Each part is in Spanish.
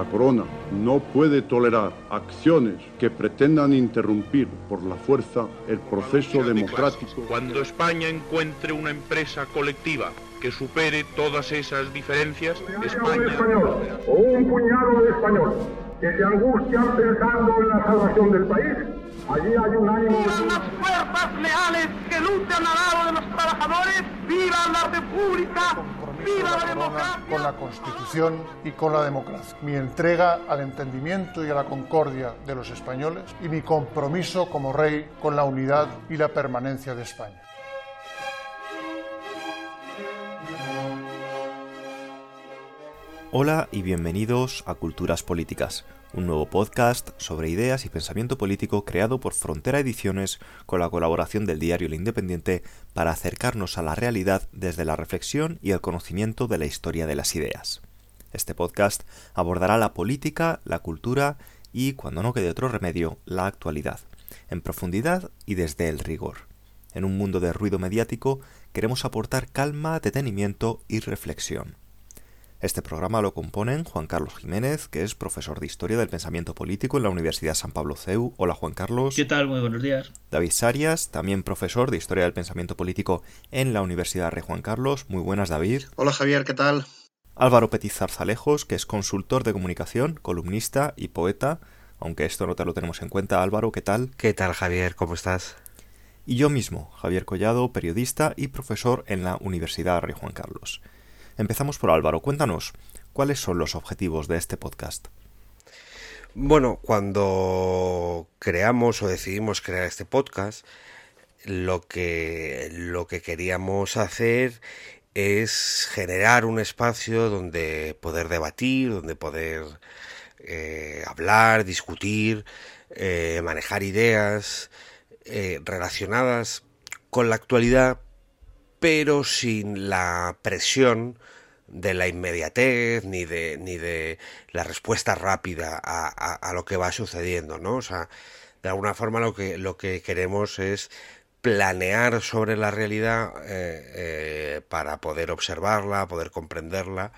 La corona no puede tolerar acciones que pretendan interrumpir por la fuerza el proceso democrático. Cuando España encuentre una empresa colectiva que supere todas esas diferencias, España... español o un puñado de español que se angustian pensando en la salvación del país, allí hay un ánimo... Unas fuerzas leales que luchan al lado de los trabajadores, ¡viva la República! ¡Viva la democracia! con la Constitución y con la democracia. Mi entrega al entendimiento y a la concordia de los españoles y mi compromiso como rey con la unidad y la permanencia de España. Hola y bienvenidos a Culturas Políticas, un nuevo podcast sobre ideas y pensamiento político creado por Frontera Ediciones con la colaboración del diario El Independiente para acercarnos a la realidad desde la reflexión y el conocimiento de la historia de las ideas. Este podcast abordará la política, la cultura y, cuando no quede otro remedio, la actualidad, en profundidad y desde el rigor. En un mundo de ruido mediático queremos aportar calma, detenimiento y reflexión. Este programa lo componen Juan Carlos Jiménez, que es profesor de Historia del Pensamiento Político en la Universidad San Pablo CEU. Hola Juan Carlos. ¿Qué tal? Muy buenos días. David Sarias, también profesor de Historia del Pensamiento Político en la Universidad Rey Juan Carlos. Muy buenas David. Hola Javier, ¿qué tal? Álvaro Petit Zarzalejos, que es consultor de comunicación, columnista y poeta. Aunque esto no te lo tenemos en cuenta, Álvaro, ¿qué tal? ¿Qué tal Javier? ¿Cómo estás? Y yo mismo, Javier Collado, periodista y profesor en la Universidad Rey Juan Carlos. Empezamos por Álvaro. Cuéntanos, ¿cuáles son los objetivos de este podcast? Bueno, cuando creamos o decidimos crear este podcast, lo que, lo que queríamos hacer es generar un espacio donde poder debatir, donde poder eh, hablar, discutir, eh, manejar ideas eh, relacionadas con la actualidad, pero sin la presión de la inmediatez ni de, ni de la respuesta rápida a, a, lo que va sucediendo, ¿no? O sea, de alguna forma lo que, lo que queremos es planear sobre la realidad eh, eh, para poder observarla, poder comprenderla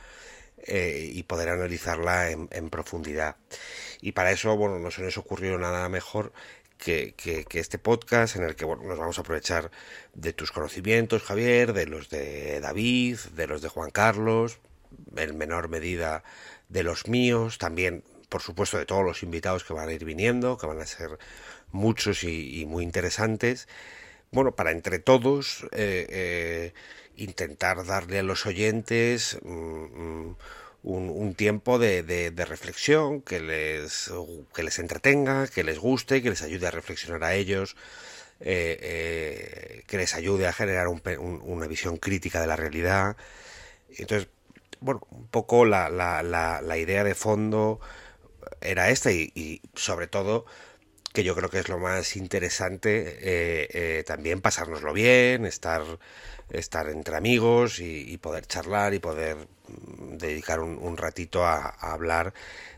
eh, y poder analizarla en, en, profundidad. Y para eso, bueno, no se nos ocurrió nada mejor que, que, este podcast en el que bueno, nos vamos a aprovechar de tus conocimientos, Javier, de los de David, de los de Juan Carlos, en menor medida de los míos, también, por supuesto, de todos los invitados que van a ir viniendo, que van a ser muchos y, muy interesantes. Bueno, para entre todos eh, eh, intentar darle a los oyentes mmm, un, tiempo de, reflexión que les, que les entretenga, que les guste, que les ayude a reflexionar a ellos, eh, eh, que les ayude a generar un, un, una visión crítica de la realidad. Entonces, bueno, un poco la, la, la, la idea de fondo era esta y, sobre todo que yo creo que es lo más interesante eh, también pasárnoslo bien, estar, estar entre amigos y, poder charlar y poder dedicar un, ratito a, hablar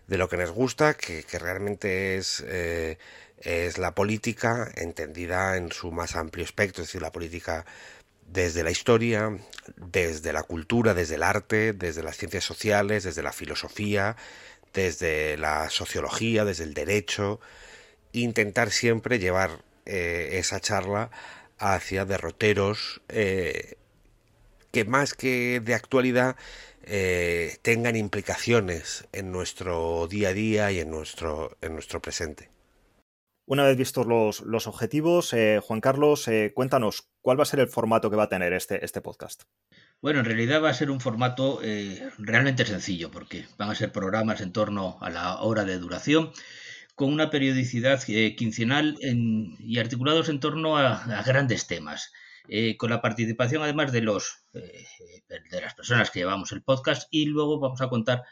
de lo que nos gusta, que, que realmente es, eh, es la política entendida en su más amplio espectro, es decir, la política desde la historia, desde la cultura, desde el arte, desde las ciencias sociales, desde la filosofía, desde la sociología, desde el derecho, intentar siempre llevar eh, esa charla hacia derroteros eh, que más que de actualidad eh, tengan implicaciones en nuestro día a día y en nuestro, en nuestro presente. Una vez vistos los, los objetivos, eh, Juan Carlos, eh, cuéntanos, ¿cuál va a ser el formato que va a tener este, este podcast? Bueno, en realidad va a ser un formato eh, realmente sencillo, porque van a ser programas en torno a la hora de duración, con una periodicidad eh, quincenal en, y articulados en torno a, a grandes temas. Eh, con la participación además de los eh, de las personas que llevamos el podcast y luego vamos a contar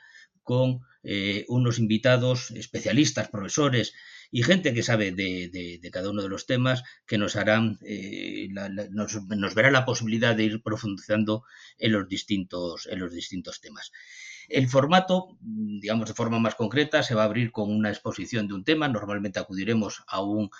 con eh, unos invitados especialistas, profesores y gente que sabe de, de, cada uno de los temas que nos harán la, nos, nos, verá la posibilidad de ir profundizando en los distintos en los distintos temas. El formato, digamos de forma más concreta, se va a abrir con una exposición de un tema. Normalmente acudiremos a un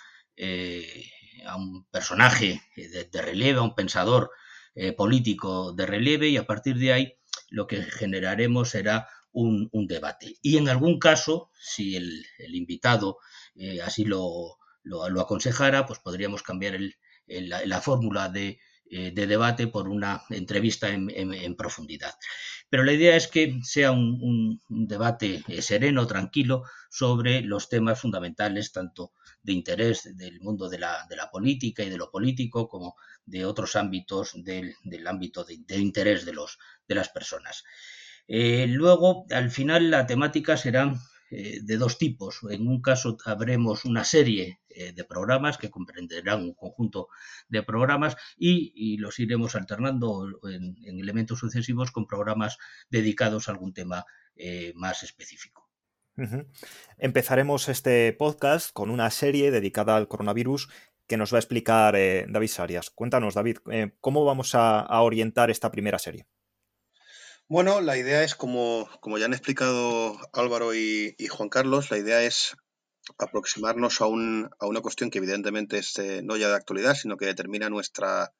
a un personaje de, de, relieve, a un pensador eh, político de relieve y a partir de ahí lo que generaremos será un, debate. Y en algún caso, si el, invitado eh, así lo, aconsejara, pues podríamos cambiar la, fórmula de, eh, de, debate por una entrevista en, profundidad. Pero la idea es que sea un, debate eh, sereno, tranquilo, sobre los temas fundamentales, tanto de interés del mundo de la, de la política y de lo político, como de otros ámbitos del, ámbito de, interés de, los, de las personas. Eh, luego, al final, la temática será eh, de dos tipos. En un caso habremos una serie eh, de programas que comprenderán un conjunto de programas y, los iremos alternando en, elementos sucesivos con programas dedicados a algún tema más específico. Empezaremos este podcast con una serie dedicada al coronavirus que nos va a explicar David Sarias. Cuéntanos, David, ¿cómo vamos a orientar esta primera serie? Bueno, la idea es, como, como ya han explicado Álvaro y, Juan Carlos, la idea es aproximarnos a, un, a una cuestión que evidentemente es eh, no ya de actualidad, sino que determina nuestra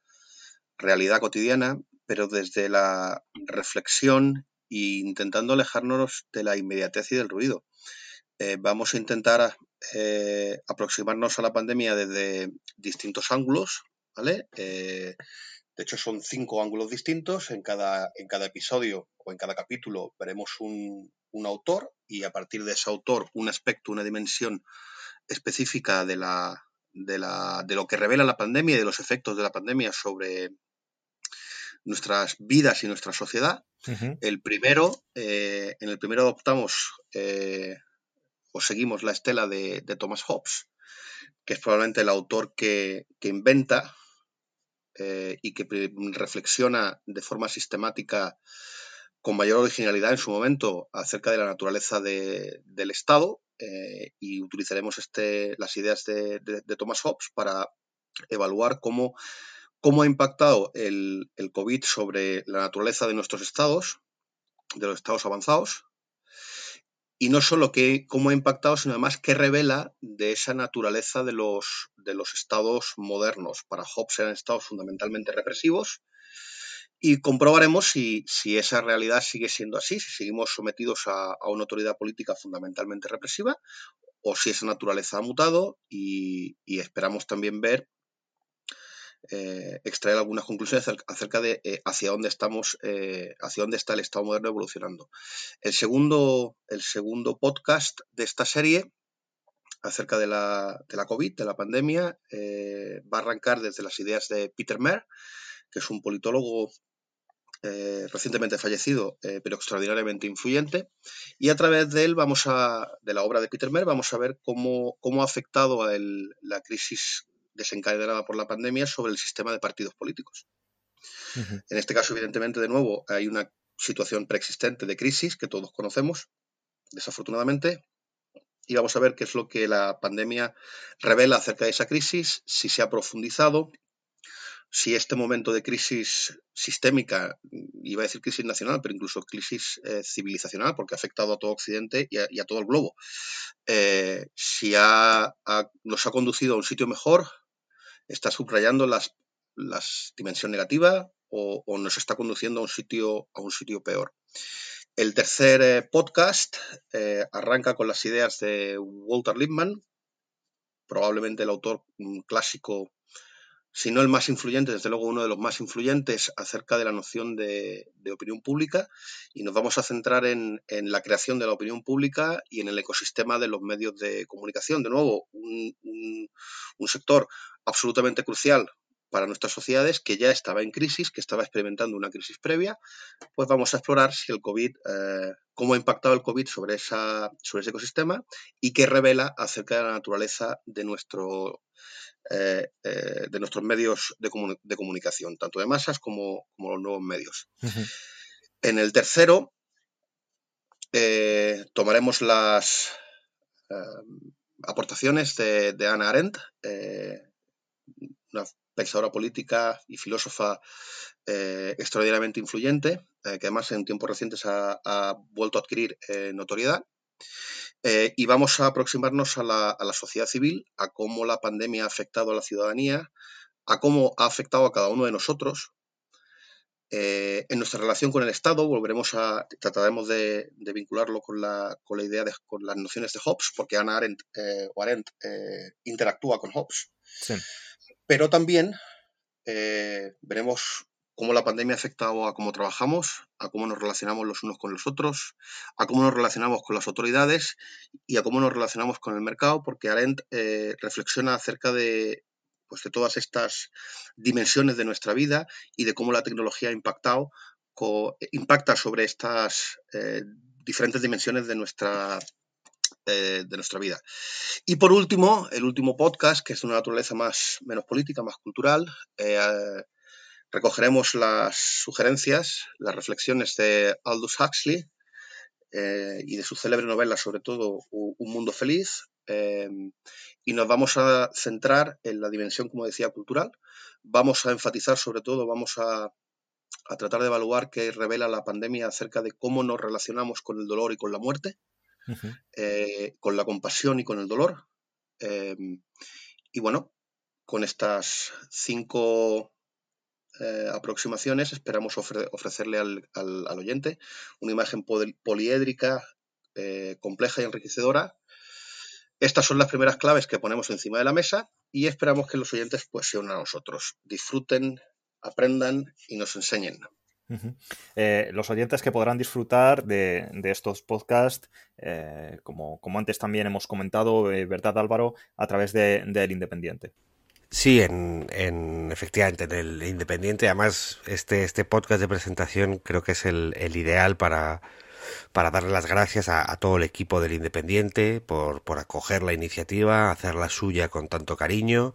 realidad cotidiana, pero desde la reflexión e intentando alejarnos de la inmediatez y del ruido. Eh, vamos a intentar eh, aproximarnos a la pandemia desde distintos ángulos, ¿vale? De hecho, son cinco ángulos distintos. En cada, en cada episodio o en cada capítulo veremos un, autor y a partir de ese autor un aspecto, una dimensión específica de, la, de, la, de lo que revela la pandemia y de los efectos de la pandemia sobre nuestras vidas y nuestra sociedad. El primero, eh, en el primero adoptamos eh, o seguimos la estela de, Thomas Hobbes, que es probablemente el autor que, que inventa eh, y que reflexiona de forma sistemática con mayor originalidad en su momento acerca de la naturaleza del Estado y utilizaremos este, las ideas de, Thomas Hobbes para evaluar cómo, cómo ha impactado el, COVID sobre la naturaleza de nuestros estados, de los estados avanzados, y no solo que, cómo ha impactado, sino además qué revela de esa naturaleza de los, de los estados modernos. Para Hobbes eran estados fundamentalmente represivos y comprobaremos si, si, esa realidad sigue siendo así, si seguimos sometidos a, una autoridad política fundamentalmente represiva o si esa naturaleza ha mutado y esperamos también ver eh, extraer algunas conclusiones acerca de eh, hacia dónde estamos, eh, hacia dónde está el Estado moderno evolucionando. El segundo, el segundo podcast de esta serie acerca de la, de la COVID, de la pandemia, va a arrancar desde las ideas de Peter Mer, que es un politólogo recientemente fallecido, pero extraordinariamente influyente. Y a través de él, vamos a, de la obra de Peter Mer, vamos a ver cómo, cómo ha afectado a la crisis desencadenada por la pandemia sobre el sistema de partidos políticos. En este caso, evidentemente, de nuevo, hay una situación preexistente de crisis que todos conocemos, desafortunadamente, y vamos a ver qué es lo que la pandemia revela acerca de esa crisis, si se ha profundizado, si este momento de crisis sistémica, iba a decir crisis nacional, pero incluso crisis eh, civilizacional, porque ha afectado a todo Occidente y a, todo el globo, eh, si nos ha conducido a un sitio mejor, está subrayando las, las dimensión negativa o, nos está conduciendo a un sitio, a un sitio peor. El tercer eh, podcast eh, arranca con las ideas de Walter Lippmann, probablemente el autor clásico, si no el más influyente, desde luego uno de los más influyentes acerca de la noción de, opinión pública y nos vamos a centrar en, la creación de la opinión pública y en el ecosistema de los medios de comunicación. De nuevo, un, un sector absolutamente crucial para nuestras sociedades que ya estaba en crisis, que estaba experimentando una crisis previa, pues vamos a explorar si el COVID, eh, cómo ha impactado el COVID sobre, esa, sobre ese ecosistema y qué revela acerca de la naturaleza de, nuestro, eh, eh, de nuestros medios de, comunicación, tanto de masas como, como los nuevos medios. En el tercero, tomaremos las aportaciones de, de Ana Arendt una pensadora política y filósofa eh, extraordinariamente influyente, eh, que además en tiempos recientes ha, vuelto a adquirir eh, notoriedad. y vamos a aproximarnos a la, a la, sociedad civil, a cómo la pandemia ha afectado a la ciudadanía, a cómo ha afectado a cada uno de nosotros, Eh, en nuestra relación con el Estado volveremos a trataremos de, vincularlo con la, con la idea de con las nociones de Hobbes, porque Ana Arendt, eh, o Arendt eh, interactúa con Hobbes. Pero también veremos cómo la pandemia ha afectado a cómo trabajamos, a cómo nos relacionamos los unos con los otros, a cómo nos relacionamos con las autoridades y a cómo nos relacionamos con el mercado, porque Arendt reflexiona acerca de pues, de todas estas dimensiones de nuestra vida y de cómo la tecnología ha impactado, impacta sobre estas eh, diferentes dimensiones de nuestra, eh, de nuestra vida. Y por último, el último podcast, que es de una naturaleza más, menos política, más cultural, eh, recogeremos las sugerencias, las reflexiones de Aldous Huxley y de su célebre novela, sobre todo Un Mundo Feliz, y nos vamos a centrar en la dimensión, como decía, cultural. Vamos a enfatizar sobre todo, vamos a, tratar de evaluar qué revela la pandemia acerca de cómo nos relacionamos con el dolor y con la muerte, eh, con la compasión y con el dolor. Em, y bueno, con estas cinco eh, aproximaciones esperamos ofrecerle al, oyente una imagen poliédrica, eh, compleja y enriquecedora estas son las primeras claves que ponemos encima de la mesa y esperamos que los oyentes pues, se unan a nosotros, disfruten, aprendan y nos enseñen. Eh, los oyentes que podrán disfrutar de, estos podcasts, eh, como, antes también hemos comentado, eh, ¿verdad Álvaro? A través del Independiente. Sí, en, en, efectivamente, en el Independiente. Además, este, este podcast de presentación creo que es el ideal para, para darle las gracias a, todo el equipo del Independiente por, acoger la iniciativa, hacerla suya con tanto cariño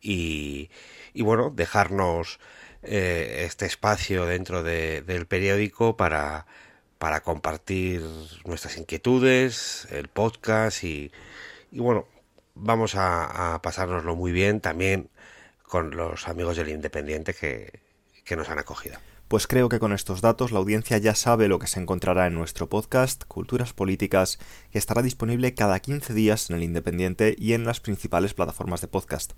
y bueno, dejarnos eh, este espacio dentro del periódico para, para compartir nuestras inquietudes, el podcast y, y bueno, vamos a, a, pasárnoslo muy bien también con los amigos del Independiente que, que nos han acogido. Pues creo que con estos datos la audiencia ya sabe lo que se encontrará en nuestro podcast Culturas Políticas, que estará disponible cada 15 días en el Independiente y en las principales plataformas de podcast.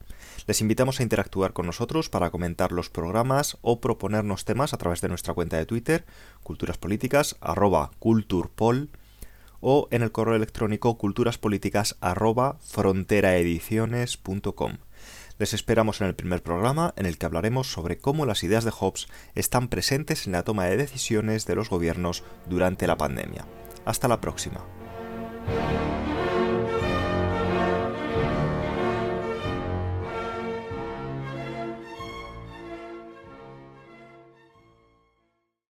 Les invitamos a interactuar con nosotros para comentar los programas o proponernos temas a través de nuestra cuenta de Twitter, culturaspolíticas, arroba culturpol, o en el correo electrónico culturaspolíticas arroba fronteraediciones.com. Les esperamos en el primer programa en el que hablaremos sobre cómo las ideas de Hobbes están presentes en la toma de decisiones de los gobiernos durante la pandemia. Hasta la próxima.